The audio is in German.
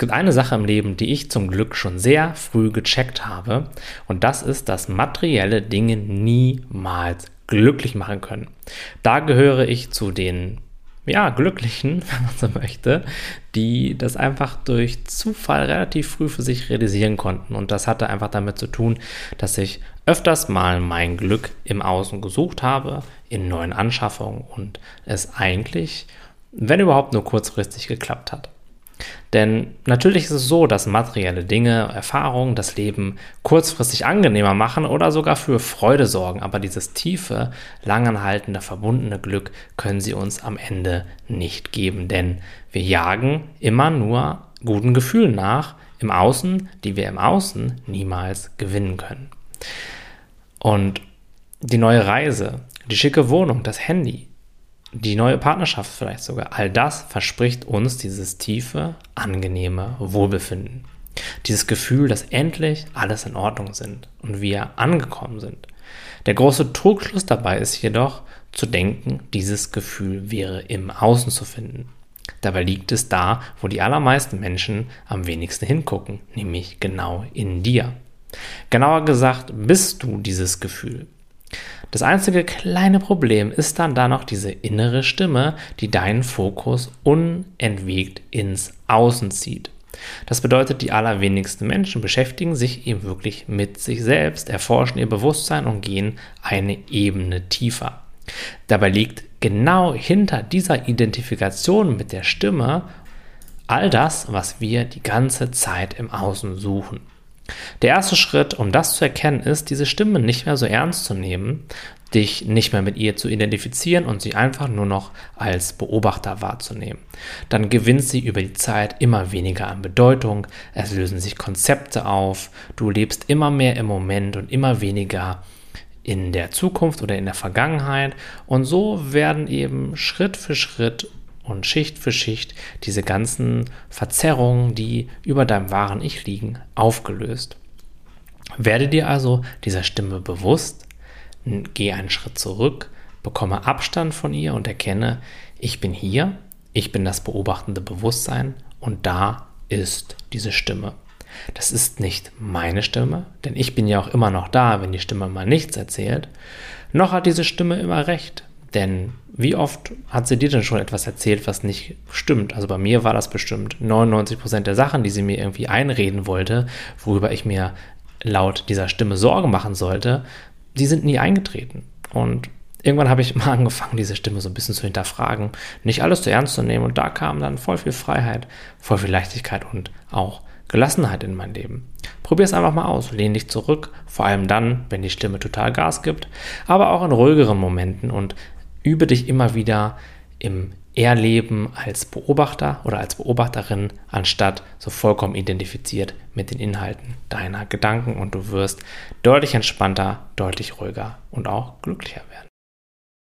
gibt eine Sache im Leben, die ich zum Glück schon sehr früh gecheckt habe, und das ist, dass materielle Dinge niemals glücklich machen können. Da gehöre ich zu den ja, Glücklichen, wenn man so möchte, die das einfach durch Zufall relativ früh für sich realisieren konnten. Und das hatte einfach damit zu tun, dass ich öfters mal mein Glück im Außen gesucht habe, in neuen Anschaffungen und es eigentlich, wenn überhaupt, nur kurzfristig geklappt hat. Denn natürlich ist es so, dass materielle Dinge, Erfahrungen das Leben kurzfristig angenehmer machen oder sogar für Freude sorgen, aber dieses tiefe, langanhaltende, verbundene Glück können sie uns am Ende nicht geben, denn wir jagen immer nur guten Gefühlen nach im Außen, die wir im Außen niemals gewinnen können. Und die neue Reise, die schicke Wohnung, das Handy, die neue Partnerschaft vielleicht sogar, all das verspricht uns dieses tiefe, angenehme Wohlbefinden. Dieses Gefühl, dass endlich alles in Ordnung sind und wir angekommen sind. Der große Trugschluss dabei ist jedoch zu denken, dieses Gefühl wäre im Außen zu finden. Dabei liegt es da, wo die allermeisten Menschen am wenigsten hingucken, nämlich genau in dir. Genauer gesagt, bist du dieses Gefühl. Das einzige kleine Problem ist dann da noch diese innere Stimme, die deinen Fokus unentwegt ins Außen zieht. Das bedeutet, die allerwenigsten Menschen beschäftigen sich eben wirklich mit sich selbst, erforschen ihr Bewusstsein und gehen eine Ebene tiefer. Dabei liegt genau hinter dieser Identifikation mit der Stimme all das, was wir die ganze Zeit im Außen suchen. Der erste Schritt, um das zu erkennen, ist, diese Stimme nicht mehr so ernst zu nehmen, dich nicht mehr mit ihr zu identifizieren und sie einfach nur noch als Beobachter wahrzunehmen. Dann gewinnt sie über die Zeit immer weniger an Bedeutung, es lösen sich Konzepte auf, du lebst immer mehr im Moment und immer weniger in der Zukunft oder in der Vergangenheit und so werden eben Schritt für Schritt und Schicht für Schicht diese ganzen Verzerrungen, die über deinem wahren Ich liegen, aufgelöst. Werde dir also dieser Stimme bewusst, geh einen Schritt zurück, bekomme Abstand von ihr und erkenne, ich bin hier, ich bin das beobachtende Bewusstsein und da ist diese Stimme. Das ist nicht meine Stimme, denn ich bin ja auch immer noch da, wenn die Stimme mal nichts erzählt, noch hat diese Stimme immer recht, denn wie oft hat sie dir denn schon etwas erzählt, was nicht stimmt? Also bei mir war das bestimmt 99% der Sachen, die sie mir irgendwie einreden wollte, worüber ich mir laut dieser Stimme Sorgen machen sollte, die sind nie eingetreten. Und irgendwann habe ich mal angefangen, diese Stimme so ein bisschen zu hinterfragen, nicht alles zu ernst zu nehmen. Und da kam dann voll viel Freiheit, voll viel Leichtigkeit und auch Gelassenheit in mein Leben. Probier es einfach mal aus, lehn dich zurück, vor allem dann, wenn die Stimme total Gas gibt, aber auch in ruhigeren Momenten und übe dich immer wieder im Erleben als Beobachter oder als Beobachterin, anstatt so vollkommen identifiziert mit den Inhalten deiner Gedanken und du wirst deutlich entspannter, deutlich ruhiger und auch glücklicher werden.